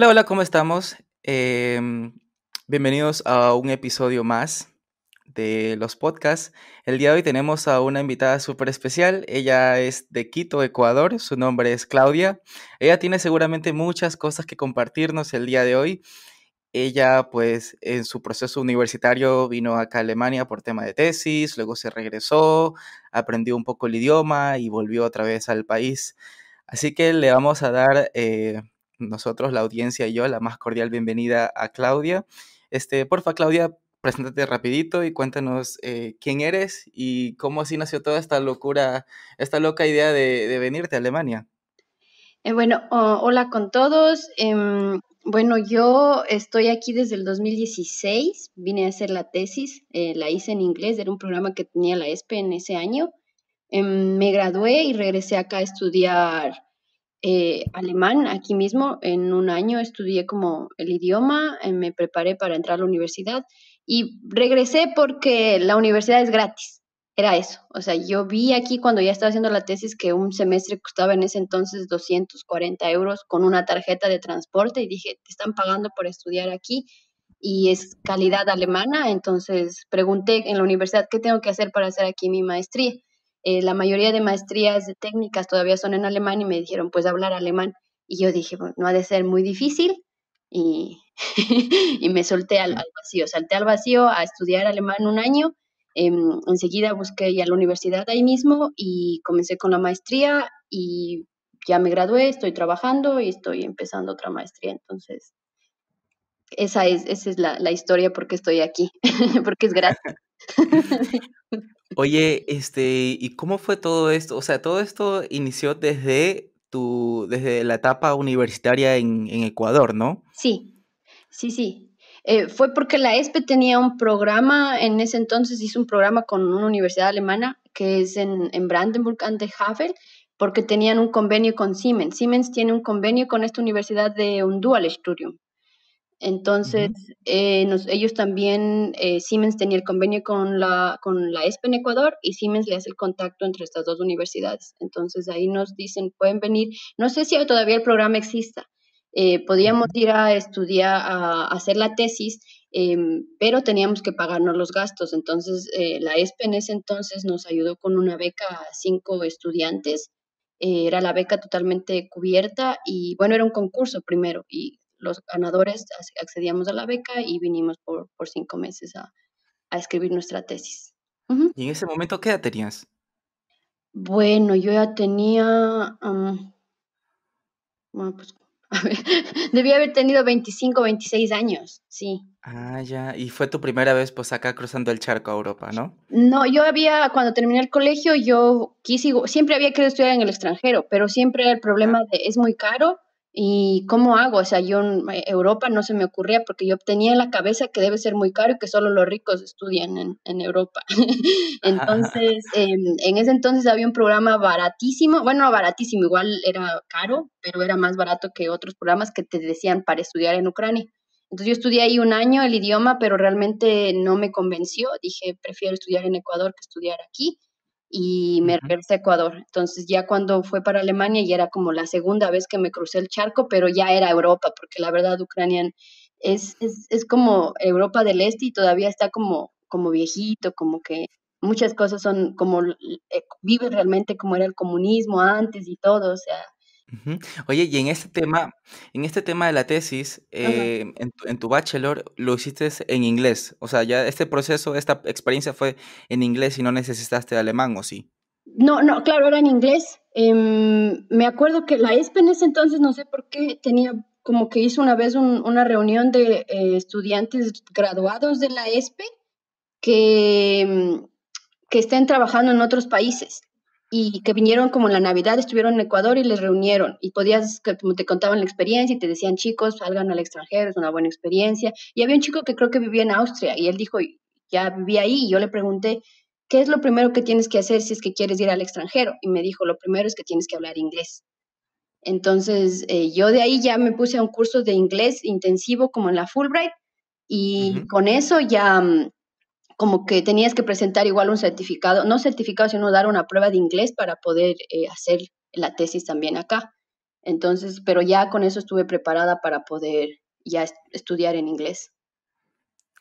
Hola, hola, ¿cómo estamos? Em, bienvenidos a un episodio más de los podcasts. El día de hoy tenemos a una invitada súper especial. Ella es de Quito, Ecuador. Su nombre es Claudia. Ella tiene seguramente muchas cosas que compartirnos el día de hoy. Ella, pues, en su proceso universitario vino acá a Alemania por tema de tesis, luego se regresó, aprendió un poco el idioma y volvió otra vez al país. Así que le vamos a dar eh, nosotros, la audiencia y yo, la más cordial bienvenida a Claudia. Este, porfa, Claudia, preséntate rapidito y cuéntanos eh, quién eres y cómo así nació toda esta locura, esta loca idea de, venirte a Alemania. Eh, bueno, hola con todos. Em, bueno, yo estoy aquí desde el 2016, vine a hacer la tesis, eh, la hice en inglés, era un programa que tenía la ESPE en ese año. Em, me gradué y regresé acá a estudiar eh, alemán aquí mismo. En un año estudié como el idioma, eh, me preparé para entrar a la universidad y regresé porque la universidad es gratis. Era eso. O sea, yo vi aquí cuando ya estaba haciendo la tesis que un semestre costaba en ese entonces 240 euros con una tarjeta de transporte y dije, te están pagando por estudiar aquí y es calidad alemana. Entonces pregunté en la universidad qué tengo que hacer para hacer aquí mi maestría eh, la mayoría de maestrías de técnicas todavía son en alemán y me dijeron, pues hablar alemán. Y yo dije, bueno, no ha de ser muy difícil. Y, y me solté al, vacío, salté al vacío a estudiar alemán un año. Em, enseguida busqué ya la universidad ahí mismo y comencé con la maestría y ya me gradué, estoy trabajando y estoy empezando otra maestría. Entonces, esa es, esa es la, la historia porque estoy aquí, porque es gratis. Oye, este, ¿y cómo fue todo esto? O sea, todo esto inició desde tu, desde la etapa universitaria en, Ecuador, ¿no? Sí, sí, sí. Eh, fue porque la ESPE tenía un programa, en ese entonces hizo un programa con una universidad alemana que es en, en Brandenburg an der Havel, porque tenían un convenio con Siemens. Siemens tiene un convenio con esta universidad de un dual studium. Entonces, eh, ellos también, eh, Siemens tenía el convenio con la, con la ESPE en Ecuador y Siemens le hace el contacto entre estas dos universidades. Entonces, ahí nos dicen, pueden venir, no sé si todavía el programa exista, eh, podíamos ir a estudiar, a, hacer la tesis, em, pero teníamos que pagarnos los gastos. Entonces, la ESPE en ese entonces nos ayudó con una beca a cinco estudiantes. era la beca totalmente cubierta y bueno, era un concurso primero y los ganadores accedíamos a la beca y vinimos por, cinco meses a, escribir nuestra tesis. ¿Y en ese momento qué edad tenías? Bueno, yo ya tenía, bueno, pues, debía haber tenido 25, 26 años, sí. Ah, ya, y fue tu primera vez pues acá cruzando el charco a Europa, ¿no? No, yo había, cuando terminé el colegio, yo quise, siempre había querido estudiar en el extranjero, pero siempre el problema de, es muy caro ¿Y cómo hago? O sea, yo en eh, Europa no se me ocurría porque yo tenía en la cabeza que debe ser muy caro y que solo los ricos estudian en, en Europa. entonces, em, en ese entonces había un programa baratísimo, bueno, no baratísimo, igual era caro, pero era más barato que otros programas que te decían para estudiar en Ucrania. Entonces yo estudié ahí un año el idioma, pero realmente no me convenció. Dije, prefiero estudiar en Ecuador que estudiar aquí y me regresé a Ecuador. Entonces ya cuando fue para Alemania ya era como la segunda vez que me crucé el charco, pero ya era Europa, porque la verdad Ucrania es, es, es como Europa del Este y todavía está como, como viejito, como que muchas cosas son como, eh, vive realmente como era el comunismo antes y todo, o sea, Oye, y en este tema, en este tema de la tesis, eh, en, tu, bachelor lo hiciste en inglés. O sea, ya este proceso, esta experiencia fue en inglés y no necesitaste alemán, ¿o sí? No, no, claro, era en inglés. Em, me acuerdo que la ESPE en ese entonces, no sé por qué, tenía como que hizo una vez una reunión de eh, estudiantes graduados de la ESPE que, em, que estén trabajando en otros países y que vinieron como en la Navidad, estuvieron en Ecuador y les reunieron y podías, como te contaban la experiencia y te decían, chicos, salgan al extranjero, es una buena experiencia. Y había un chico que creo que vivía en Austria y él dijo, ya vivía ahí y yo le pregunté, ¿qué es lo primero que tienes que hacer si es que quieres ir al extranjero? Y me dijo, lo primero es que tienes que hablar inglés. Entonces, eh, yo de ahí ya me puse a un curso de inglés intensivo como en la Fulbright y con eso ya mm, como que tenías que presentar igual un certificado, no certificado, sino dar una prueba de inglés para poder eh, hacer la tesis también acá. Entonces, pero ya con eso estuve preparada para poder ya estudiar en inglés.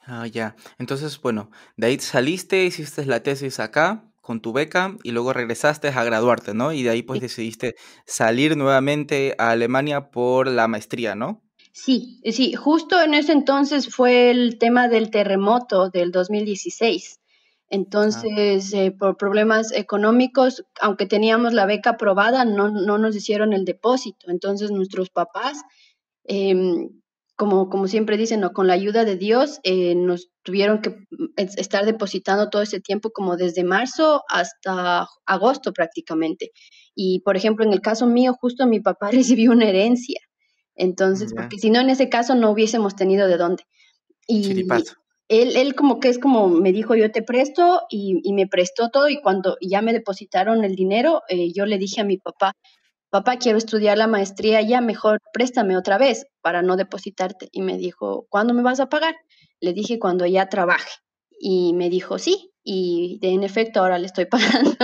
Ah, ya. Entonces, bueno, de ahí saliste, hiciste la tesis acá con tu beca y luego regresaste a graduarte, ¿no? Y de ahí pues decidiste salir nuevamente a Alemania por la maestría, ¿no? Sí, sí, justo en ese entonces fue el tema del terremoto del 2016. Entonces, eh, por problemas económicos, aunque teníamos la beca aprobada, no, no nos hicieron el depósito. Entonces, nuestros papás, em, como, como siempre dicen, ¿no? con la ayuda de Dios, eh, nos tuvieron que mm, estar depositando todo ese tiempo, como desde marzo hasta agosto prácticamente. Y, por ejemplo, en el caso mío, justo mi papá recibió una herencia. Entonces, porque si no, en ese caso no hubiésemos tenido de dónde. Y él, él como que es como me dijo, yo te presto y, y me prestó todo y cuando ya me depositaron el dinero, eh, yo le dije a mi papá, papá, quiero estudiar la maestría ya, mejor préstame otra vez para no depositarte. Y me dijo, ¿cuándo me vas a pagar? Le dije, cuando ya trabaje. Y me dijo, sí, y de, en efecto ahora le estoy pagando.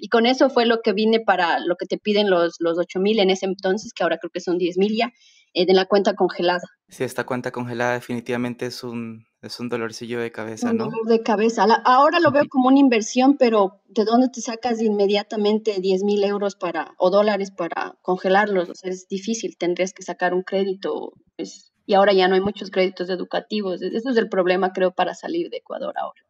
y con eso fue lo que vine para lo que te piden los, los 8 mil en ese entonces, que ahora creo que son 10 mil ya, eh, de la cuenta congelada. Sí, esta cuenta congelada definitivamente es un, es un dolorcillo de cabeza, ¿no? Un dolor de cabeza. ahora lo veo como una inversión, pero ¿de dónde te sacas inmediatamente 10 mil euros para, o dólares para congelarlos? O sea, es difícil, tendrías que sacar un crédito. Pues, y ahora ya no hay muchos créditos educativos. Eso es el problema, creo, para salir de Ecuador ahora.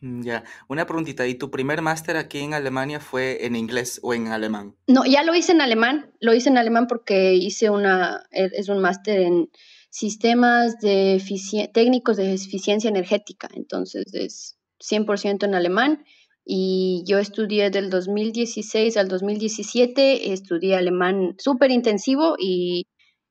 Mm, ya, una preguntita, ¿y tu primer máster aquí en Alemania fue en inglés o en alemán? No, ya lo hice en alemán, lo hice en alemán porque hice una, e, es un máster en sistemas de técnicos de eficiencia energética, entonces es 100% en alemán y yo estudié del 2016 al 2017, estudié alemán súper intensivo y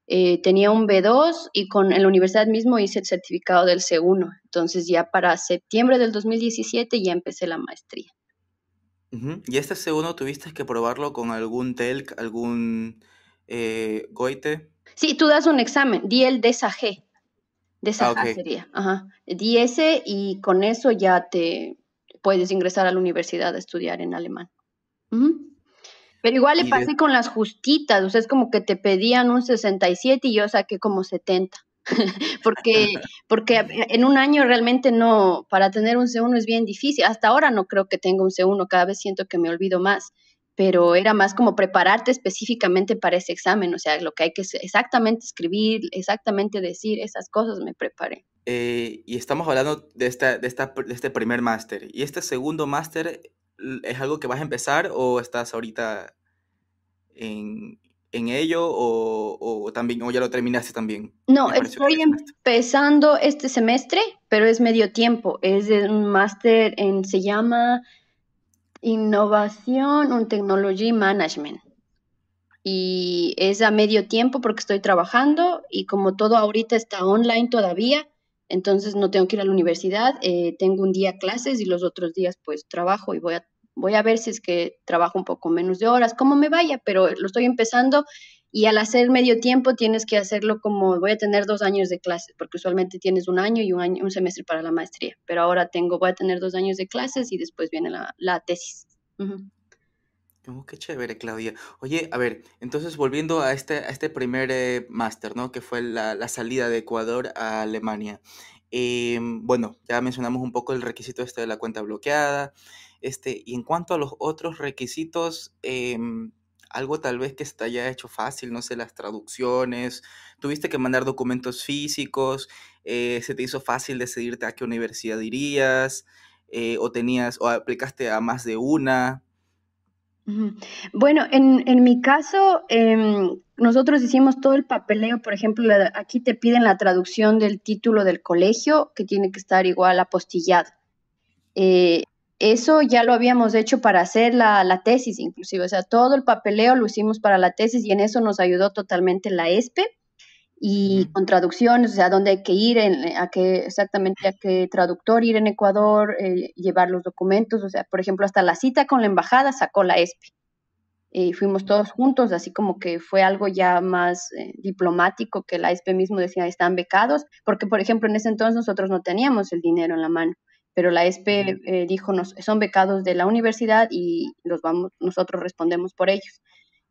eh, tenía un B2 y con en la universidad mismo hice el certificado del C1. Entonces ya para septiembre del 2017 ya empecé la maestría. ¿Y este C1 tuviste que probarlo con algún TELC, algún eh, GOITE? Sí, tú das un examen, di el DSAG. DSAG ah, sería. Ajá. Di ese y con eso ya te puedes ingresar a la universidad a estudiar en alemán. Pero igual le pasé con las justitas, o sea, es como que te pedían un 67 y yo saqué como 70. porque, porque en un año realmente no, para tener un C1 es bien difícil. Hasta ahora no creo que tenga un C1, cada vez siento que me olvido más, pero era más como prepararte específicamente para ese examen, o sea, lo que hay que exactamente escribir, exactamente decir, esas cosas me preparé. Eh, y estamos hablando de, esta, de, esta, de este primer máster. ¿Y este segundo máster es algo que vas a empezar o estás ahorita en, ello o, también o ya lo terminaste también? No, estoy empezando este semestre, pero es medio tiempo. Es un máster en, se llama Innovación en Technology Management. Y es a medio tiempo porque estoy trabajando y como todo ahorita está online todavía, entonces no tengo que ir a la universidad, eh, tengo un día clases y los otros días pues trabajo y voy a, voy a ver si es que trabajo un poco menos de horas, cómo me vaya, pero lo estoy empezando y al hacer medio tiempo tienes que hacerlo como voy a tener dos años de clases, porque usualmente tienes un año y un, año, un semestre para la maestría, pero ahora tengo, voy a tener dos años de clases y después viene la, tesis. Oh, qué chévere, Claudia. Oye, a ver, entonces volviendo a este, a este primer eh, máster, ¿no? Que fue la, salida de Ecuador a Alemania. Em, bueno, ya mencionamos un poco el requisito este de la cuenta bloqueada. Este, y en cuanto a los otros requisitos, em, algo tal vez que se te haya hecho fácil, no sé, las traducciones, tuviste que mandar documentos físicos, eh, se te hizo fácil decidirte a qué universidad irías, eh, o tenías, o aplicaste a más de una. Bueno, en, mi caso, em, nosotros hicimos todo el papeleo, por ejemplo, aquí te piden la traducción del título del colegio, que tiene que estar igual apostillado. Eh, eso ya lo habíamos hecho para hacer la, tesis, inclusive, o sea, todo el papeleo lo hicimos para la tesis y en eso nos ayudó totalmente la ESPE y con traducciones, o sea, dónde hay que ir, a qué exactamente a qué traductor ir en Ecuador, eh, llevar los documentos, o sea, por ejemplo, hasta la cita con la embajada sacó la ESPE. Y fuimos todos juntos, así como que fue algo ya más eh, diplomático que la ESPE mismo decía, están becados, porque por ejemplo en ese entonces nosotros no teníamos el dinero en la mano, pero la ESPE eh, dijo, nos, son becados de la universidad y los vamos, nosotros respondemos por ellos.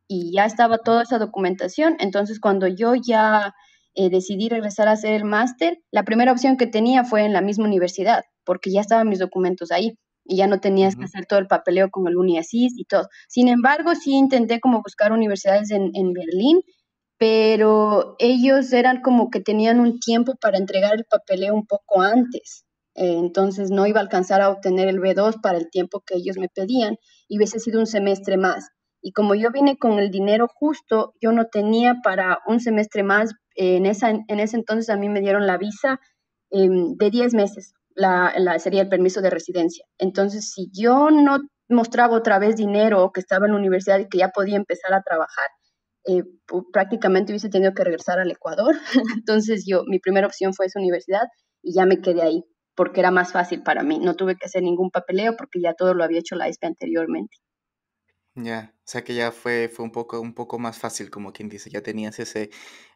Y ya estaba toda esa documentación. Entonces, cuando yo ya eh, decidí regresar a hacer el máster, la primera opción que tenía fue en la misma universidad, porque ya estaban mis documentos ahí y ya no tenías que hacer todo el papeleo con el UniASIS y todo. Sin embargo, sí intenté como buscar universidades en, en Berlín, pero ellos eran como que tenían un tiempo para entregar el papeleo un poco antes. Eh, entonces no iba a alcanzar a obtener el B2 para el tiempo que ellos me pedían y hubiese sido un semestre más. Y como yo vine con el dinero justo, yo no tenía para un semestre más. en, esa, en ese entonces a mí me dieron la visa em, de 10 meses la, sería el permiso de residencia. Entonces, si yo no mostraba otra vez dinero que estaba en la universidad y que ya podía empezar a trabajar, eh, prácticamente hubiese tenido que regresar al Ecuador. Entonces, yo, mi primera opción fue esa universidad y ya me quedé ahí porque era más fácil para mí. No tuve que hacer ningún papeleo porque ya todo lo había hecho la ESPE anteriormente. Ya, o sea que ya fue, fue un, poco, un poco más fácil, como quien dice, ya tenías ese,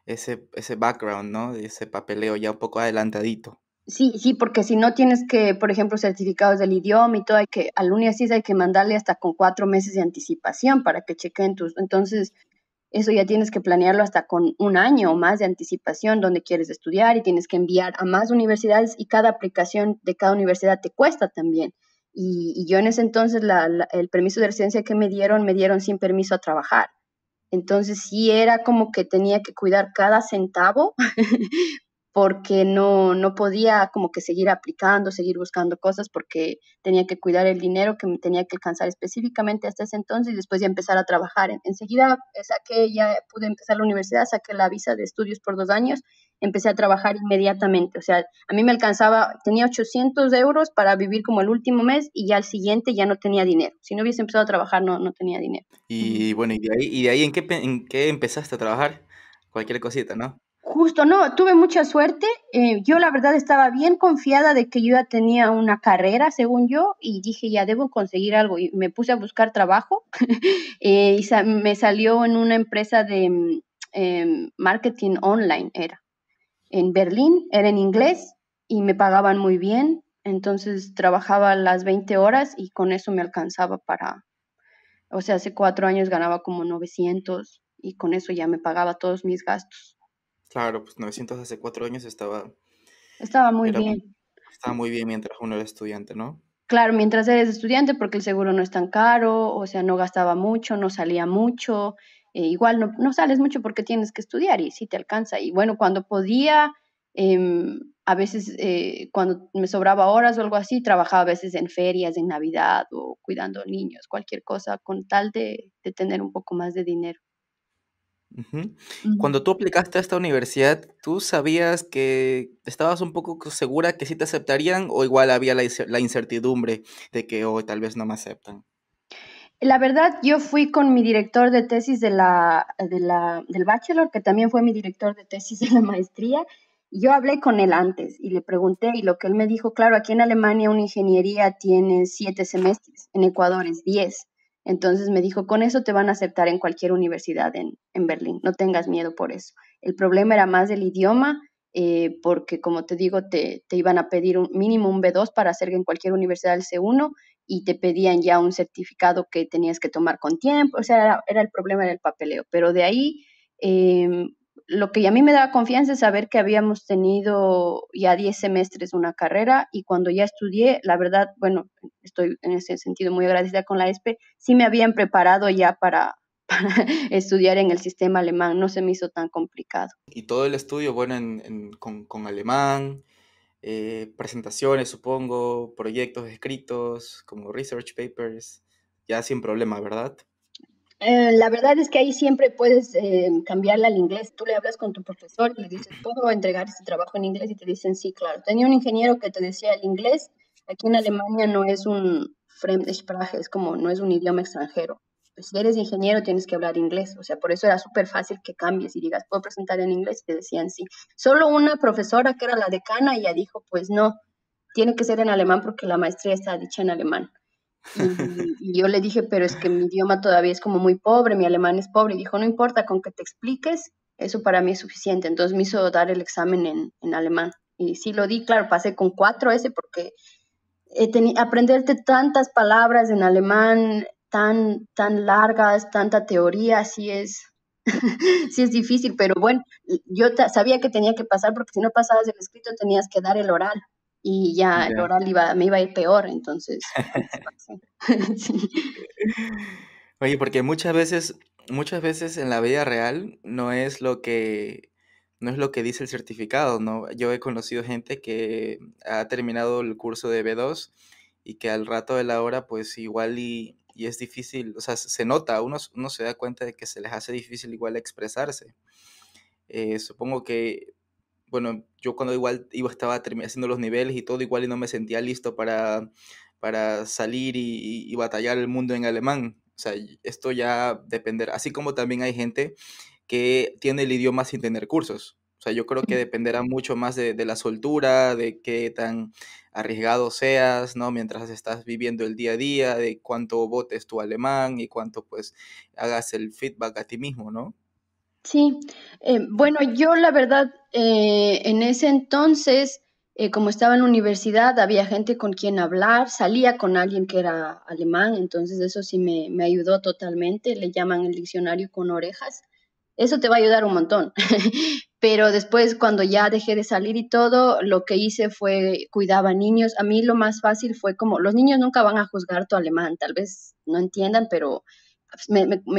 ese, ese background, ¿no? Ese papeleo ya un poco adelantadito. Sí, sí, porque si no tienes que, por ejemplo, certificados del idioma y todo, hay que, al UNIASIS hay que mandarle hasta con cuatro meses de anticipación para que chequen tus, entonces eso ya tienes que planearlo hasta con un año o más de anticipación donde quieres estudiar y tienes que enviar a más universidades y cada aplicación de cada universidad te cuesta también. Y, yo en ese entonces el permiso de residencia que me dieron, me dieron sin permiso a trabajar. Entonces sí era como que tenía que cuidar cada centavo porque no, no podía como que seguir aplicando, seguir buscando cosas, porque tenía que cuidar el dinero que me tenía que alcanzar específicamente hasta ese entonces y después ya empezar a trabajar. Enseguida eh, saqué, ya pude empezar la universidad, saqué la visa de estudios por dos años, empecé a trabajar inmediatamente. O sea, a mí me alcanzaba, tenía 800 euros para vivir como el último mes y ya al siguiente ya no tenía dinero. Si no hubiese empezado a trabajar, no, no tenía dinero. Y bueno, ¿y de ahí, y de ahí ¿en, qué, en qué empezaste a trabajar? Cualquier cosita, ¿no? Justo, no, tuve mucha suerte. Eh, yo la verdad estaba bien confiada de que yo ya tenía una carrera, según yo, y dije, ya debo conseguir algo. Y me puse a buscar trabajo eh, y me salió en una empresa de em, marketing online, era. En Berlín, era en inglés y me pagaban muy bien. Entonces trabajaba las 20 horas y con eso me alcanzaba para, o sea, hace cuatro años ganaba como 900 y con eso ya me pagaba todos mis gastos. Claro, pues 900 hace cuatro años estaba... Estaba muy bien. Estaba muy bien mientras uno era estudiante, ¿no? Claro, mientras eres estudiante, porque el seguro no es tan caro, o sea, no gastaba mucho, no salía mucho, eh, igual no, no, sales mucho porque tienes que estudiar y sí te alcanza. Y bueno, cuando podía, em, a veces eh, cuando me sobraba horas o algo así, trabajaba a veces en ferias, en Navidad o cuidando niños, cualquier cosa, con tal de, de tener un poco más de dinero. Cuando tú aplicaste a esta universidad, ¿tú sabías que estabas un poco segura que sí te aceptarían o igual había la, incertidumbre de que hoy tal vez no me aceptan? La verdad, yo fui con mi director de tesis de la, del bachelor, que también fue mi director de tesis de la maestría. Yo hablé con él antes y le pregunté y lo que él me dijo, claro, aquí en Alemania una ingeniería tiene siete semestres, en Ecuador es diez. Entonces me dijo, con eso te van a aceptar en cualquier universidad en, Berlín, no tengas miedo por eso. El problema era más el idioma, eh, porque como te digo, te, iban a pedir un mínimo un B2 para hacer en cualquier universidad el C1 y te pedían ya un certificado que tenías que tomar con tiempo, o sea, era, el problema del papeleo. Pero de ahí, em, lo que a mí me daba confianza es saber que habíamos tenido ya 10 semestres una carrera y cuando ya estudié, la verdad, bueno, estoy en ese sentido muy agradecida con la ESPE, sí me habían preparado ya para, estudiar en el sistema alemán, no se me hizo tan complicado. Y todo el estudio, bueno, con, alemán, eh, presentaciones, supongo, proyectos escritos, como research papers, ya sin problema, ¿verdad? Eh, la verdad es que ahí siempre puedes eh, cambiarla al inglés. Tú le hablas con tu profesor y le dices, ¿puedo entregar este trabajo en inglés? Y te dicen, sí, claro. Tenía un ingeniero que te decía, el inglés aquí en Alemania no es un Fremdsprache, es como, no es un idioma extranjero. Pues, si eres ingeniero tienes que hablar inglés. O sea, por eso era súper fácil que cambies y digas, ¿puedo presentar en inglés? Y te decían, sí. Solo una profesora que era la decana, ella dijo, pues no, tiene que ser en alemán porque la maestría está dicha en alemán. Y, yo le dije, pero es que mi idioma todavía es como muy pobre, mi alemán es pobre. Y dijo, no importa, con que te expliques, eso para mí es suficiente. Entonces me hizo dar el examen en, en alemán. Y sí lo di, claro, pasé con cuatro ese porque aprenderte tantas palabras en alemán tan, tan largas, tanta teoría, sí es, sí es difícil, pero bueno, yo sabía que tenía que pasar porque si no pasabas el escrito tenías que dar el oral y ya el oral iba, me iba a ir peor, entonces. Oye, porque muchas veces, muchas veces en la vida real no es lo que no es lo que dice el certificado, ¿no? Yo he conocido gente que ha terminado el curso de B2 y que al rato de la hora, pues igual y, es difícil, o sea, se nota, uno, uno se da cuenta de que se les hace difícil igual expresarse. Eh, supongo que, bueno, yo cuando igual iba, estaba haciendo los niveles y todo, igual y no me sentía listo para, para salir y, y batallar el mundo en alemán. O sea, esto ya dependerá, así como también hay gente que tiene el idioma sin tener cursos. O sea, yo creo que dependerá mucho más de, la soltura, de qué tan arriesgado seas, ¿no? Mientras estás viviendo el día a día, de cuánto votes tu alemán y cuánto pues hagas el feedback a ti mismo, ¿no? Sí, eh, bueno, yo la verdad, eh, en ese entonces, eh, como estaba en la universidad, había gente con quien hablar, salía con alguien que era alemán, entonces eso sí me, me ayudó totalmente, le llaman el diccionario con orejas. Eso te va a ayudar un montón. Pero después, cuando ya dejé de salir y todo, lo que hice fue cuidaba niños. A mí lo más fácil fue como, los niños nunca van a juzgar tu alemán, tal vez no entiendan, pero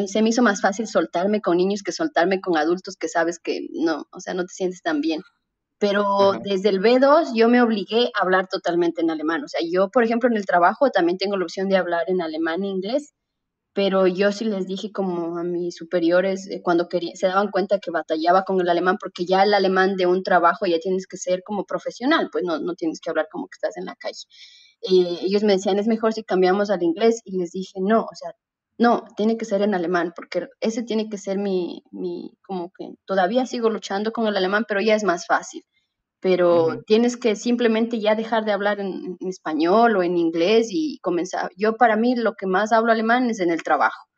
se me hizo más fácil soltarme con niños que soltarme con adultos que sabes que no, o sea, no te sientes tan bien. Pero desde el B2 yo me obligué a hablar totalmente en alemán. O sea, yo, por ejemplo, en el trabajo también tengo la opción de hablar en alemán e inglés pero yo sí les dije como a mis superiores eh, cuando quería, se daban cuenta que batallaba con el alemán, porque ya el alemán de un trabajo ya tienes que ser como profesional, pues no, no tienes que hablar como que estás en la calle. Eh, ellos me decían, es mejor si cambiamos al inglés, y les dije, no, o sea, no, tiene que ser en alemán, porque ese tiene que ser mi, mi, como que todavía sigo luchando con el alemán, pero ya es más fácil pero tienes que simplemente ya dejar de hablar en, español o en inglés y comenzar. Yo para mí lo que más hablo alemán es en el trabajo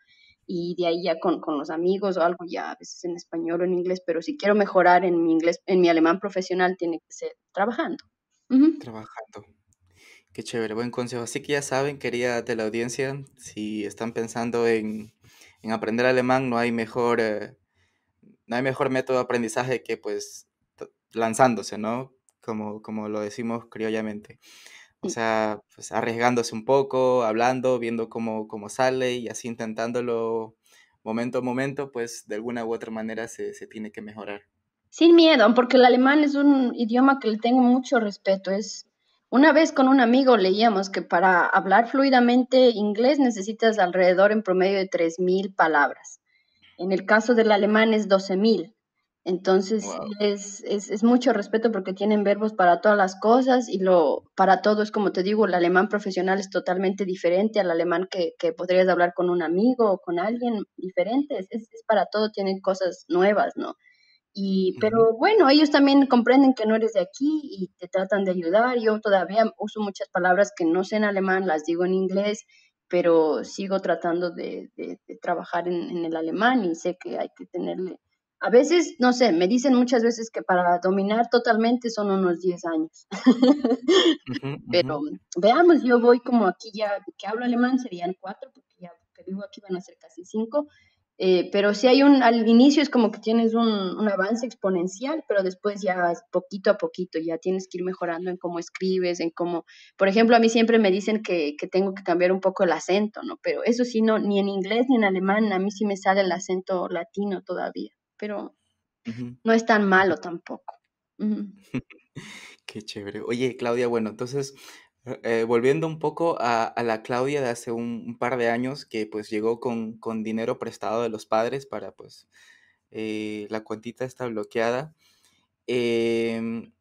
y de ahí ya con, con, los amigos o algo ya a veces en español o en inglés, pero si quiero mejorar en mi inglés, en mi alemán profesional tiene que ser trabajando. Trabajando. Qué chévere, buen consejo. Así que ya saben, querida de la audiencia, si están pensando en, en aprender alemán, no hay mejor, eh, no hay mejor método de aprendizaje que pues lanzándose, ¿no? Como, como lo decimos criollamente. O sea, pues arriesgándose un poco, hablando, viendo cómo, cómo sale y así intentándolo momento a momento, pues de alguna u otra manera se, se tiene que mejorar. Sin miedo, porque el alemán es un idioma que le tengo mucho respeto. Es una vez con un amigo leíamos que para hablar fluidamente inglés necesitas alrededor en promedio de 3.000 palabras. En el caso del alemán es 12.000. Entonces es, es, es, mucho respeto porque tienen verbos para todas las cosas y lo para todo es como te digo, el alemán profesional es totalmente diferente al alemán que, que podrías hablar con un amigo o con alguien diferente, es, es, para todo, tienen cosas nuevas, ¿no? Y, pero bueno, ellos también comprenden que no eres de aquí y te tratan de ayudar. Yo todavía uso muchas palabras que no sé en alemán, las digo en inglés, pero sigo tratando de, de, de trabajar en, en el alemán y sé que hay que tenerle a veces, no sé, me dicen muchas veces que para dominar totalmente son unos 10 años. Pero veamos, yo voy como aquí ya, que hablo alemán serían cuatro, porque ya que vivo aquí van a ser casi cinco. Eh, pero si hay un, al inicio es como que tienes un, un, avance exponencial, pero después ya poquito a poquito, ya tienes que ir mejorando en cómo escribes, en cómo, por ejemplo, a mí siempre me dicen que, que tengo que cambiar un poco el acento, ¿no? Pero eso sí, no, ni en inglés ni en alemán, a mí sí me sale el acento latino todavía pero no es tan malo tampoco. Qué chévere. Oye, Claudia, bueno, entonces, eh, volviendo un poco a, la Claudia de hace un, par de años, que pues llegó con, dinero prestado de los padres para pues eh, la cuentita está bloqueada. Em,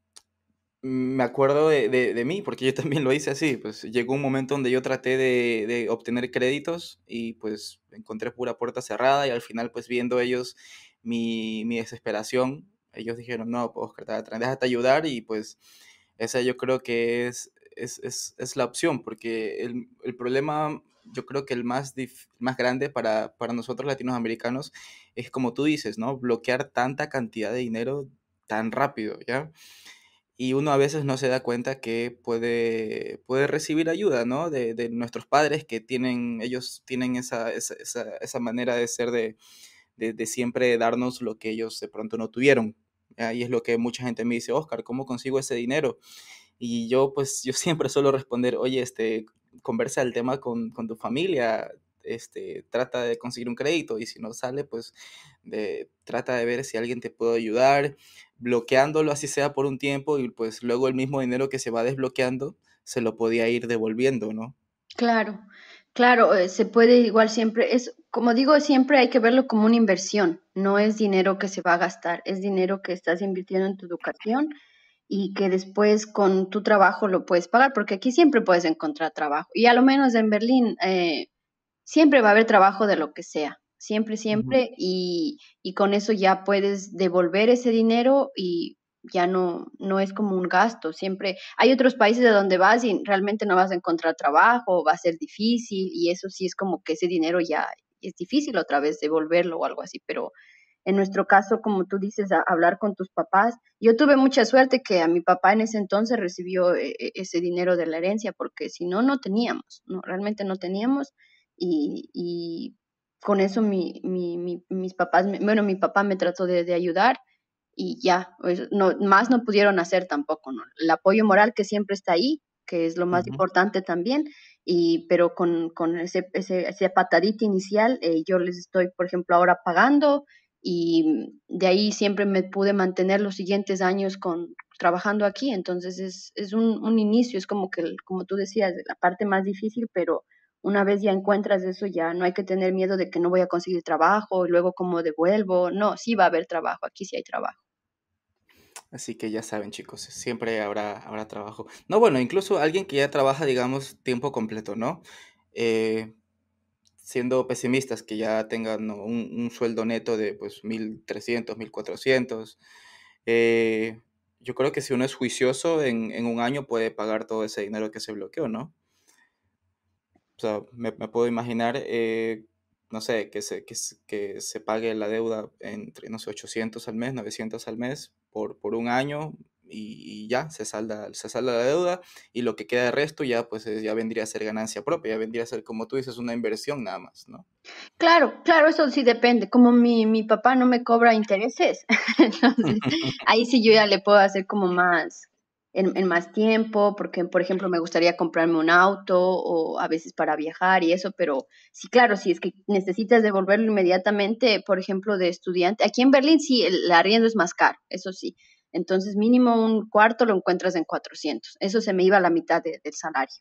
me acuerdo de, mí, porque yo también lo hice así, pues llegó un momento donde yo traté de, de obtener créditos y pues encontré pura puerta cerrada y al final pues viendo ellos mi, mi desesperación, ellos dijeron, no, Oscar, déjate ayudar y pues esa yo creo que es, es, es, es la opción, porque el, el, problema, yo creo que el más, más grande para, para nosotros latinoamericanos es como tú dices, ¿no? Bloquear tanta cantidad de dinero tan rápido, ¿ya? y uno a veces no se da cuenta que puede, puede recibir ayuda, ¿no? De, de nuestros padres que tienen, ellos tienen esa, esa, esa, manera de ser de, de, de, siempre darnos lo que ellos de pronto no tuvieron. Ahí es lo que mucha gente me dice, Oscar, ¿cómo consigo ese dinero? Y yo pues yo siempre suelo responder, oye, este, conversa el tema con, con tu familia, este, trata de conseguir un crédito y si no sale, pues de, trata de ver si alguien te puede ayudar, bloqueándolo así sea por un tiempo y pues luego el mismo dinero que se va desbloqueando se lo podía ir devolviendo, ¿no? Claro, claro, eh, se puede igual siempre, es como digo, siempre hay que verlo como una inversión, no es dinero que se va a gastar, es dinero que estás invirtiendo en tu educación y que después con tu trabajo lo puedes pagar, porque aquí siempre puedes encontrar trabajo. Y a lo menos en Berlín eh, siempre va a haber trabajo de lo que sea, siempre, siempre, y, y, con eso ya puedes devolver ese dinero y ya no, no es como un gasto, siempre hay otros países de donde vas y realmente no vas a encontrar trabajo, va a ser difícil y eso sí es como que ese dinero ya es difícil otra vez devolverlo o algo así, pero en nuestro caso, como tú dices, a hablar con tus papás. Yo tuve mucha suerte que a mi papá en ese entonces recibió eh, eh, ese dinero de la herencia, porque si no, no teníamos, no, realmente no teníamos y, con eso mi, mi, mis papás, bueno, mi papá me trató de, ayudar y ya, pues, no, más no pudieron hacer tampoco, ¿no? El apoyo moral que siempre está ahí, que es lo más importante también, y, pero con, con ese, ese, ese patadita inicial, eh, yo les estoy, por ejemplo, ahora pagando y de ahí siempre me pude mantener los siguientes años con trabajando aquí, entonces es, es un, un, inicio, es como que, como tú decías, la parte más difícil, pero una vez ya encuentras eso, ya no hay que tener miedo de que no voy a conseguir trabajo, y luego cómo devuelvo. No, sí va a haber trabajo, aquí sí hay trabajo. Así que ya saben, chicos, siempre habrá, habrá trabajo. No, bueno, incluso alguien que ya trabaja, digamos, tiempo completo, ¿no? Eh, siendo pesimistas, que ya tengan un, sueldo neto de pues 1.300, 1.400. Eh, yo creo que si uno es juicioso, en, en, un año puede pagar todo ese dinero que se bloqueó, ¿no? O sea, me, puedo imaginar, eh, no sé, que se, que, que, se pague la deuda entre, no sé, 800 al mes, 900 al mes por, por un año y, ya, se salda, se salda la deuda y lo que queda de resto ya, pues ya vendría a ser ganancia propia, ya vendría a ser, como tú dices, una inversión nada más, ¿no? Claro, claro, eso sí depende. Como mi, mi papá no me cobra intereses, entonces ahí sí yo ya le puedo hacer como más, en, más tiempo, porque, por ejemplo, me gustaría comprarme un auto o a veces para viajar y eso, pero sí, claro, si es que necesitas devolverlo inmediatamente, por ejemplo, de estudiante, aquí en Berlín sí, el, arriendo es más caro, eso sí. Entonces, mínimo un cuarto lo encuentras en 400. Eso se me iba a la mitad del salario.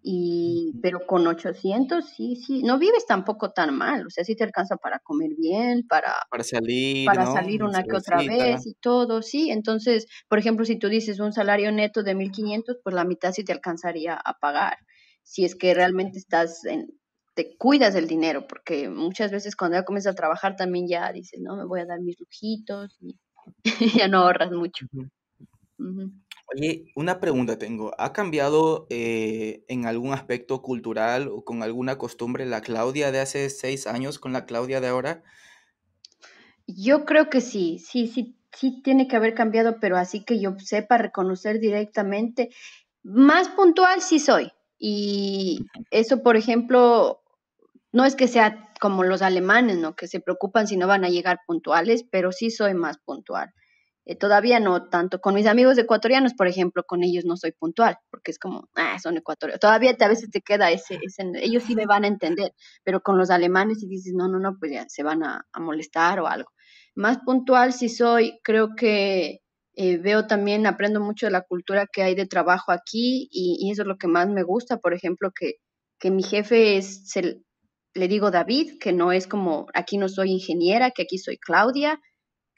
Y, pero con 800, sí, sí, no vives tampoco tan mal, o sea, sí te alcanza para comer bien, para, para salir, para salir una que otra vez y todo, sí. Entonces, por ejemplo, si tú dices un salario neto de 1500, pues la mitad sí te alcanzaría a pagar. Si es que realmente estás en, te cuidas del dinero, porque muchas veces cuando ya comienzas a trabajar también ya dices, no, me voy a dar mis lujitos y ya no ahorras mucho. Oye, una pregunta tengo. ¿Ha cambiado eh, en algún aspecto cultural o con alguna costumbre la Claudia de hace seis años con la Claudia de ahora? Yo creo que sí, sí, sí, sí tiene que haber cambiado, pero así que yo sepa reconocer directamente. Más puntual sí soy. Y eso, por ejemplo, no es que sea como los alemanes, ¿no? Que se preocupan si no van a llegar puntuales, pero sí soy más puntual. Eh, todavía no tanto. Con mis amigos ecuatorianos, por ejemplo, con ellos no soy puntual, porque es como, ah, son ecuatorianos. Todavía a veces te queda ese, ese, ellos sí me van a entender, pero con los alemanes y dices, no, no, no, pues ya se van a, molestar o algo. Más puntual si soy, creo que eh, veo también, aprendo mucho de la cultura que hay de trabajo aquí y, eso es lo que más me gusta, por ejemplo, que, que mi jefe es, le digo David, que no es como, aquí no soy ingeniera, que aquí soy Claudia,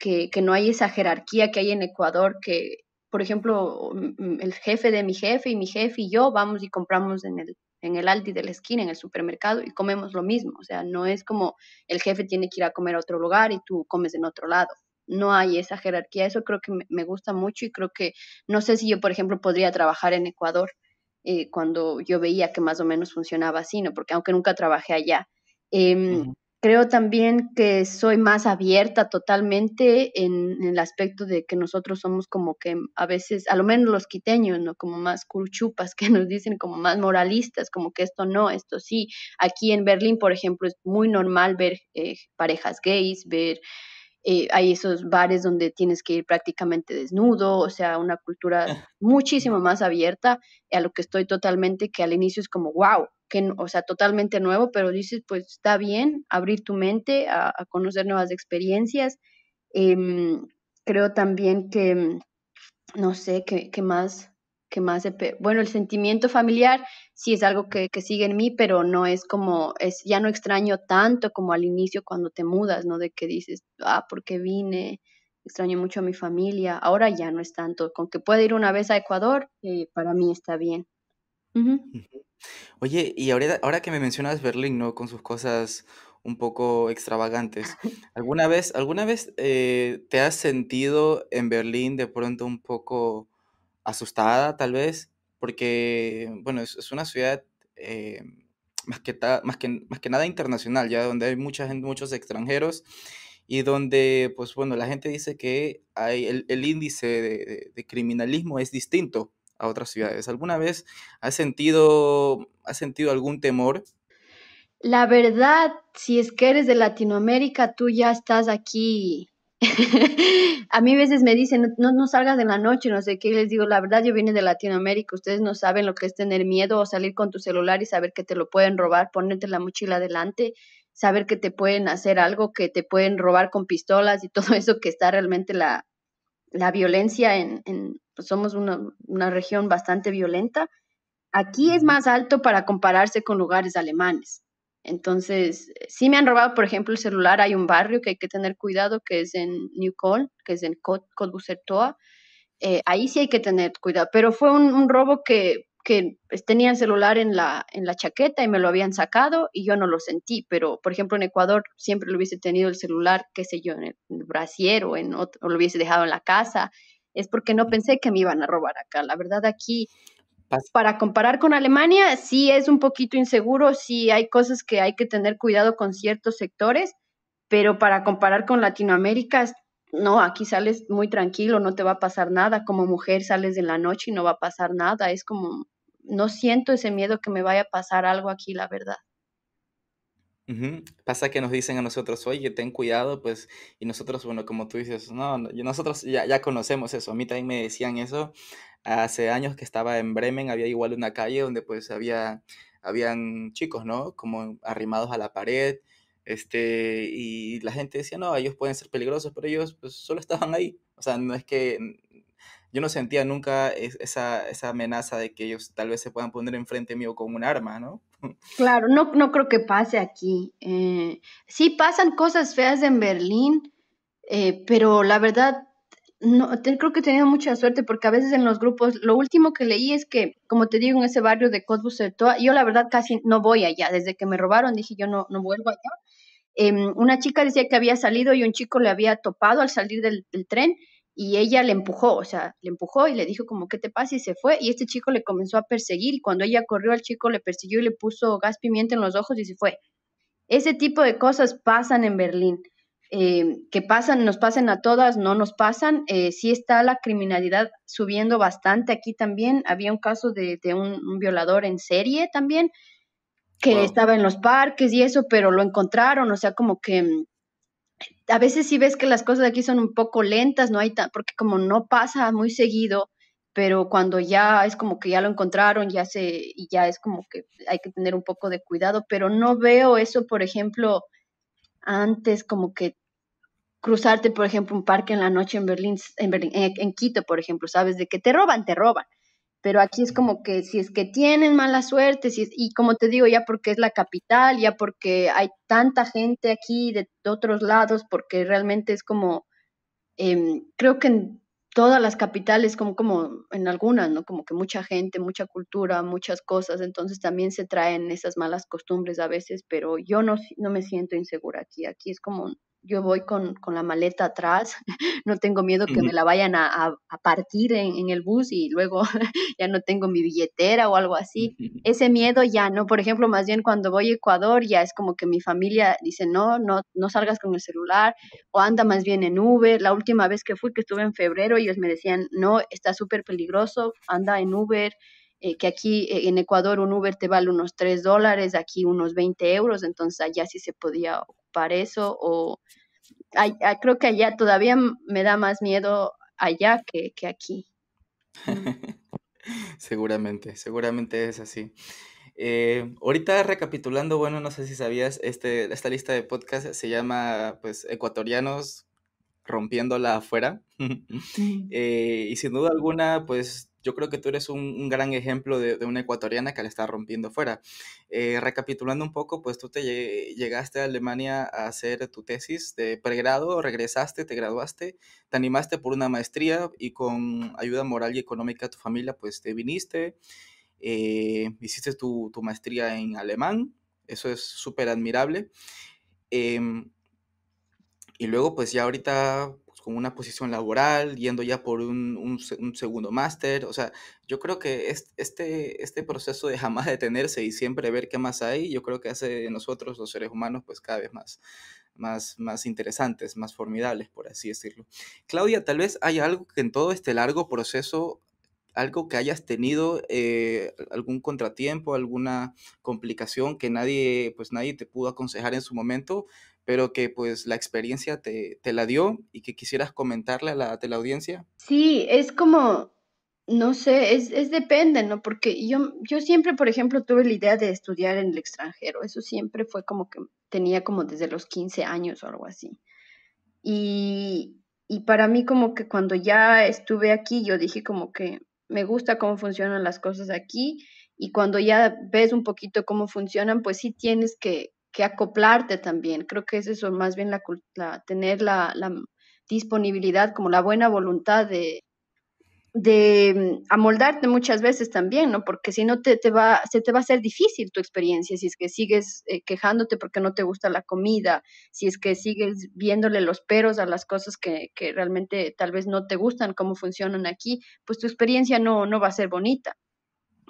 que, no hay esa jerarquía que hay en Ecuador, que, por ejemplo, el jefe de mi jefe y mi jefe y yo vamos y compramos en el, en el Aldi de la esquina, en el supermercado, y comemos lo mismo. O sea, no es como el jefe tiene que ir a comer a otro lugar y tú comes en otro lado. No hay esa jerarquía. Eso creo que me, gusta mucho y creo que no sé si yo, por ejemplo, podría trabajar en Ecuador eh, cuando yo veía que más o menos funcionaba así, ¿no? Porque aunque nunca trabajé allá. Em, creo también que soy más abierta totalmente en, el aspecto de que nosotros somos como que a veces, a lo menos los quiteños, ¿no? Como más curuchupas, que nos dicen como más moralistas, como que esto no, esto sí. Aquí en Berlín, por ejemplo, es muy normal ver eh, parejas gays, ver eh, hay esos bares donde tienes que ir prácticamente desnudo, o sea, una cultura muchísimo más abierta a lo que estoy totalmente, que al inicio es como, wow, que, o sea, totalmente nuevo, pero dices, pues está bien abrir tu mente a, conocer nuevas experiencias. Em, creo también que, no sé, qué más que más, bueno, el sentimiento familiar sí es algo que, sigue en mí, pero no es como, es, ya no extraño tanto como al inicio cuando te mudas, ¿no? De que dices, ah, porque vine, extraño mucho a mi familia, ahora ya no es tanto, con que pueda ir una vez a Ecuador, eh, para mí está bien. Oye, y ahora, ahora que me mencionas Berlín, ¿no? Con sus cosas un poco extravagantes. ¿Alguna vez, alguna vez eh, te has sentido en Berlín de pronto un poco asustada tal vez, porque, bueno, es, una ciudad eh, más, que más, que, más que nada internacional, ya donde hay mucha gente, muchos extranjeros y donde, pues bueno, la gente dice que hay el, índice de, criminalismo es distinto a otras ciudades. ¿Alguna vez has sentido, has sentido algún temor? La verdad, si es que eres de Latinoamérica, tú ya estás aquí a mí a veces me dicen, no, no salgas en la noche, no sé qué, y les digo, la verdad, yo vine de Latinoamérica, ustedes no saben lo que es tener miedo o salir con tu celular y saber que te lo pueden robar, ponerte la mochila adelante, saber que te pueden hacer algo, que te pueden robar con pistolas y todo eso, que está realmente la, la violencia en, en pues somos una, una región bastante violenta. Aquí es más alto para compararse con lugares alemanes. Entonces, sí me han robado, por ejemplo, el celular. Hay un barrio que hay que tener cuidado, que es en New Col, que es en Cottbusser-Toa. Eh, ahí sí hay que tener cuidado. Pero fue un, robo que, que pues, tenía el celular en la, en la chaqueta y me lo habían sacado y yo no lo sentí. Pero, por ejemplo, en Ecuador siempre lo hubiese tenido el celular, qué sé yo, en el, brasier o, en o lo hubiese dejado en la casa. Es porque no pensé que me iban a robar acá. La verdad, aquí para comparar con Alemania, sí es un poquito inseguro, sí hay cosas que hay que tener cuidado con ciertos sectores, pero para comparar con Latinoamérica, no, aquí sales muy tranquilo, no te va a pasar nada. Como mujer sales en la noche y no va a pasar nada. Es como, no siento ese miedo que me vaya a pasar algo aquí, la verdad. Pasa que nos dicen a nosotros, oye, ten cuidado, pues, y nosotros, bueno, como tú dices, no, nosotros ya, ya conocemos eso, a mí también me decían eso, hace años que estaba en Bremen, había igual una calle donde pues había, habían chicos, ¿no? Como arrimados a la pared, este, y la gente decía, no, ellos pueden ser peligrosos, pero ellos pues solo estaban ahí, o sea, no es que yo no sentía nunca esa, esa amenaza de que ellos tal vez se puedan poner enfrente mío con un arma, ¿no? Claro, no, no creo que pase aquí. Eh, sí pasan cosas feas en Berlín, eh, pero la verdad, no, creo que he tenido mucha suerte porque a veces en los grupos, lo último que leí es que, como te digo, en ese barrio de Cottbusser, yo la verdad casi no voy allá. Desde que me robaron dije yo no, no vuelvo allá. Em, una chica decía que había salido y un chico le había topado al salir del, del tren y ella le empujó, o sea, le empujó y le dijo como, ¿qué te pasa? Y se fue y este chico le comenzó a perseguir y cuando ella corrió al chico le persiguió y le puso gas pimienta en los ojos y se fue. Ese tipo de cosas pasan en Berlín. Eh, que pasan, nos pasan a todas, no nos pasan. Eh, sí está la criminalidad subiendo bastante aquí también. Había un caso de, un, violador en serie también, que estaba en los parques y eso, pero lo encontraron, o sea, como que mm, a veces sí ves que las cosas aquí son un poco lentas, no hay tan, porque como no pasa muy seguido, pero cuando ya es como que ya lo encontraron, ya se, y ya es como que hay que tener un poco de cuidado, pero no veo eso, por ejemplo, antes como que cruzarte, por ejemplo, un parque en la noche en Berlín, en, Berlín, en, Quito, por ejemplo, sabes de que te roban, te roban. Pero aquí es como que si es que tienen mala suerte, si y como te digo, ya porque es la capital, ya porque hay tanta gente aquí de, otros lados, porque realmente es como, em, creo que en todas las capitales, como, como en algunas, ¿no? Como que mucha gente, mucha cultura, muchas cosas, entonces también se traen esas malas costumbres a veces, pero yo no, no me siento insegura aquí, aquí es como yo voy con, la maleta atrás, no tengo miedo que me la vayan a, partir en, el bus y luego ya no tengo mi billetera o algo así. Ese miedo ya no, por ejemplo, más bien cuando voy a Ecuador ya es como que mi familia dice, no, no, no salgas con el celular o anda más bien en Uber. La última vez que fui, que estuve en febrero, ellos me decían, no, está súper peligroso, anda en Uber. Eh, que aquí eh, en Ecuador un Uber te vale unos 3 dólares, aquí unos 20 euros, entonces allá sí se podía ocupar eso, o ah, creo que allá todavía me da más miedo allá que, aquí. seguramente, seguramente es así. Eh, ahorita recapitulando, bueno, no sé si sabías, este, esta lista de podcast se llama pues Ecuatorianos rompiéndola afuera. y sin duda alguna, pues yo creo que tú eres un, gran ejemplo de, una ecuatoriana que la está rompiendo fuera. Eh, recapitulando un poco, pues tú te llegaste a Alemania a hacer tu tesis de pregrado, regresaste, te graduaste, te animaste por una maestría y con ayuda moral y económica de tu familia, pues te viniste, eh, hiciste tu, maestría en alemán, eso es súper admirable. Em, y luego, pues ya ahorita con una posición laboral, yendo ya por un, segundo máster. O sea, yo creo que este, este proceso de jamás detenerse y siempre ver qué más hay, yo creo que hace de nosotros los seres humanos pues cada vez más, más, más interesantes, más formidables, por así decirlo. Claudia, tal vez hay algo que en todo este largo proceso algo que hayas tenido eh, algún contratiempo, alguna complicación que nadie, pues nadie te pudo aconsejar en su momento, pero que pues la experiencia te, la dio y que quisieras comentarle a la, audiencia. Sí, es como, no sé, es, es, depende, ¿no? Porque yo, yo siempre, por ejemplo, tuve la idea de estudiar en el extranjero, eso siempre fue como que tenía como desde los 15 años o algo así. Y, y para mí como que cuando ya estuve aquí, yo dije como que me gusta cómo funcionan las cosas aquí y cuando ya ves un poquito cómo funcionan, pues sí tienes que, que acoplarte también. Creo que es eso, más bien la, tener la, disponibilidad, como la buena voluntad de, de mm, amoldarte muchas veces también, ¿no? Porque si no te, te, va, se te va a hacer difícil tu experiencia, si es que sigues eh, quejándote porque no te gusta la comida, si es que sigues viéndole los peros a las cosas que, que realmente tal vez no te gustan, cómo funcionan aquí, pues tu experiencia no, no va a ser bonita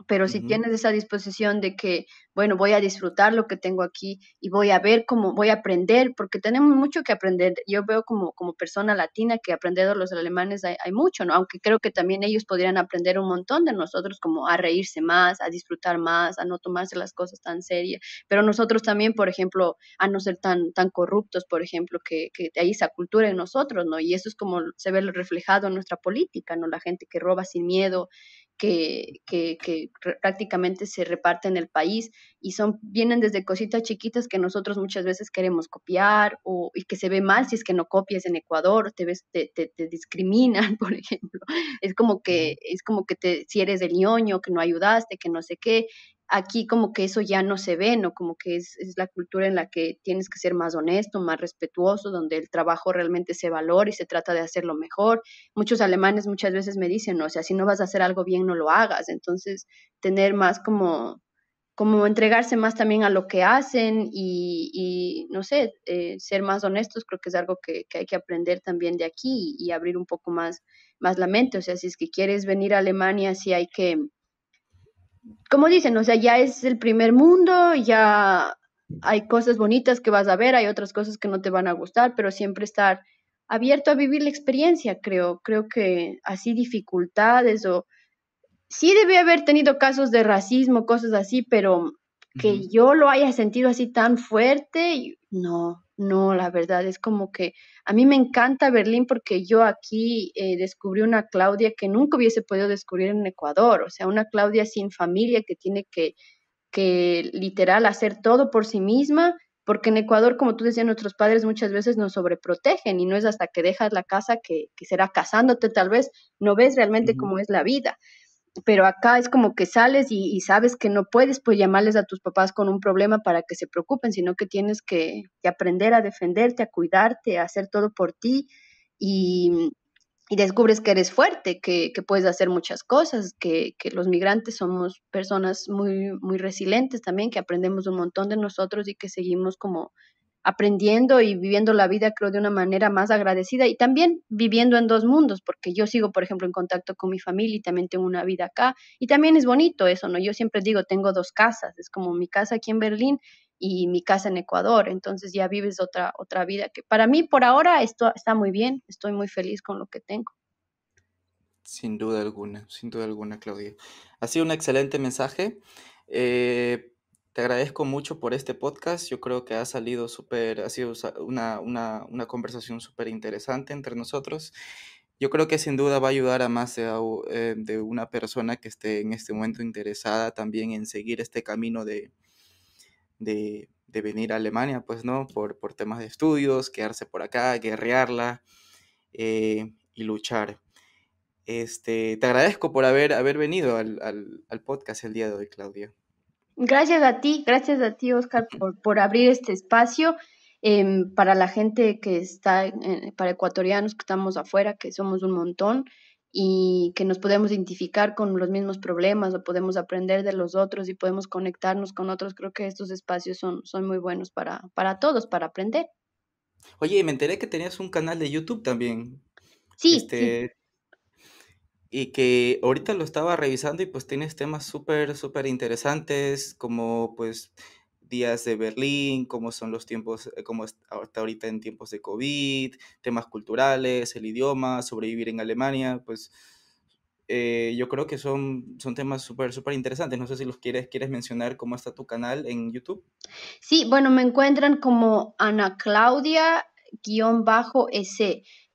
pero si tienes esa disposición de que, bueno, voy a disfrutar lo que tengo aquí y voy a ver cómo voy a aprender, porque tenemos mucho que aprender. Yo veo como, como persona latina que aprender de los alemanes hay, mucho, ¿no? Aunque creo que también ellos podrían aprender un montón de nosotros, como a reírse más, a disfrutar más, a no tomarse las cosas tan serias. Pero nosotros también, por ejemplo, a no ser tan, tan corruptos, por ejemplo, que, que hay esa cultura en nosotros, ¿no? Y eso es como se ve reflejado en nuestra política, ¿no? La gente que roba sin miedo, que, prácticamente se reparten en el país y son, vienen desde cositas chiquitas que nosotros muchas veces queremos copiar o, y que se ve mal si es que no copias en Ecuador, te, ves, te, te, discriminan, por ejemplo. Es como que, es como que te, si eres del ñoño, que no ayudaste, que no sé qué, aquí como que eso ya no se ve, ¿no? Como que es, es, la cultura en la que tienes que ser más honesto, más respetuoso, donde el trabajo realmente se valora y se trata de hacerlo mejor. Muchos alemanes muchas veces me dicen, ¿no? o sea, si no vas a hacer algo bien, no lo hagas. Entonces, tener más como como entregarse más también a lo que hacen y, y no sé, eh, ser más honestos, creo que es algo que, que hay que aprender también de aquí y, y, abrir un poco más, más la mente. O sea, si es que quieres venir a Alemania, sí hay que, como dicen, o sea, ya es el primer mundo, ya hay cosas bonitas que vas a ver, hay otras cosas que no te van a gustar, pero siempre estar abierto a vivir la experiencia, creo. Creo que así dificultades o sí debe haber tenido casos de racismo, cosas así, pero que yo lo haya sentido así tan fuerte, no, no, la verdad es como que a mí me encanta Berlín porque yo aquí eh, descubrí una Claudia que nunca hubiese podido descubrir en Ecuador, o sea, una Claudia sin familia que tiene que, que literal hacer todo por sí misma, porque en Ecuador, como tú decías, nuestros padres muchas veces nos sobreprotegen y no es hasta que dejas la casa que, que será casándote tal vez, no ves realmente cómo es la vida pero acá es como que sales y, sabes que no puedes pues llamarles a tus papás con un problema para que se preocupen, sino que tienes que, aprender a defenderte, a cuidarte, a hacer todo por ti y, descubres que eres fuerte, que, puedes hacer muchas cosas, que, que, los migrantes somos personas muy, muy resilientes también, que aprendemos un montón de nosotros y que seguimos como aprendiendo y viviendo la vida, creo, de una manera más agradecida y también viviendo en dos mundos, porque yo sigo, por ejemplo, en contacto con mi familia y también tengo una vida acá. Y también es bonito eso, ¿no? Yo siempre digo, tengo dos casas, es como mi casa aquí en Berlín y mi casa en Ecuador, entonces ya vives otra, otra vida que para mí por ahora esto está muy bien, estoy muy feliz con lo que tengo. Sin duda alguna, sin duda alguna, Claudia. Ha sido un excelente mensaje. Eh, te agradezco mucho por este podcast. Yo creo que ha salido súper, ha sido una, una, una conversación súper interesante entre nosotros. Yo creo que sin duda va a ayudar a más de, eh, de, una persona que esté en este momento interesada también en seguir este camino de, de, de venir a Alemania, pues, ¿no? Por, por, temas de estudios, quedarse por acá, guerrearla eh, y luchar. Este, te agradezco por haber, haber venido al, al, al, podcast el día de hoy, Claudia. Gracias a ti, gracias a ti, Oscar, por, por abrir este espacio eh, para la gente que está, eh, para ecuatorianos que estamos afuera, que somos un montón y que nos podemos identificar con los mismos problemas o podemos aprender de los otros y podemos conectarnos con otros. Creo que estos espacios son, son muy buenos para, para todos, para aprender. Oye, me enteré que tenías un canal de YouTube también. Sí, este, sí. Y que ahorita lo estaba revisando y pues tienes temas súper, súper interesantes como pues días de Berlín, cómo son los tiempos, eh, cómo está ahorita en tiempos de COVID, temas culturales, el idioma, sobrevivir en Alemania, pues eh, yo creo que son, son temas súper, súper interesantes. No sé si los quieres, quieres mencionar cómo está tu canal en YouTube. Sí, bueno, me encuentran como Ana Claudia-S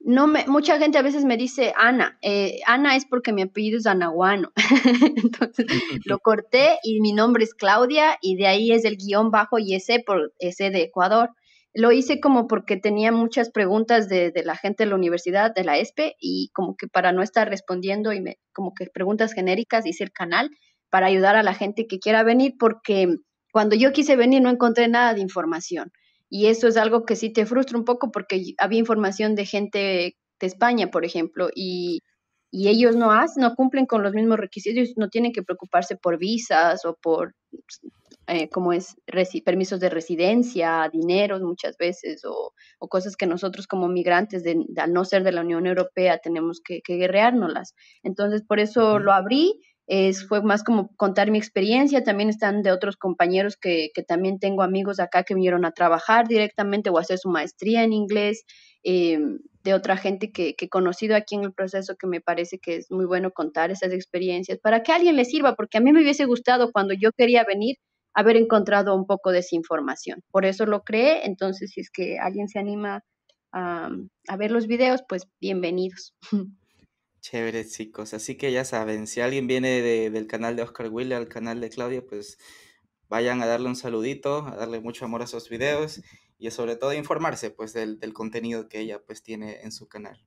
no me, mucha gente a veces me dice Ana. Eh, Ana es porque mi apellido es Anahuano. Entonces lo corté y mi nombre es Claudia y de ahí es el guion bajo y ese por ese de Ecuador. Lo hice como porque tenía muchas preguntas de, de, la gente de la universidad, de la ESPE, y como que para no estar respondiendo y me, como que preguntas genéricas hice el canal para ayudar a la gente que quiera venir porque cuando yo quise venir no encontré nada de información. Y eso es algo que sí te frustra un poco porque había información de gente de España, por ejemplo, y, y ellos no hacen, no cumplen con los mismos requisitos, no tienen que preocuparse por visas o por, eh, como es, permisos de residencia, dineros muchas veces, o, o cosas que nosotros como migrantes, de, de, al no ser de la Unión Europea, tenemos que, que guerreárnoslas. Entonces, por eso lo abrí es, fue más como contar mi experiencia, también están de otros compañeros que, que también tengo amigos acá que vinieron a trabajar directamente o hacer su maestría en inglés, eh, de otra gente que, que, he conocido aquí en el proceso que me parece que es muy bueno contar esas experiencias para que a alguien le sirva, porque a mí me hubiese gustado cuando yo quería venir haber encontrado un poco de esa información. Por eso lo creé, entonces si es que alguien se anima a, a ver los videos, pues bienvenidos. Chévere, chicos. Así que ya saben, si alguien viene de, del canal de Oscar Wille al canal de Claudia, pues vayan a darle un saludito, a darle mucho amor a esos videos y sobre todo informarse pues del, del contenido que ella pues tiene en su canal.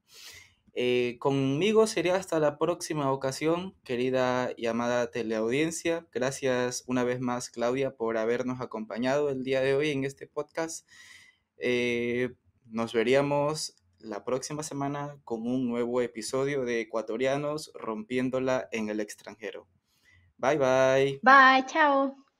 Eh, conmigo sería hasta la próxima ocasión, querida y amada teleaudiencia. Gracias una vez más, Claudia, por habernos acompañado el día de hoy en este podcast. Eh, nos veríamos la próxima semana con un nuevo episodio de Ecuatorianos rompiéndola en el extranjero. Bye bye. Bye, chao.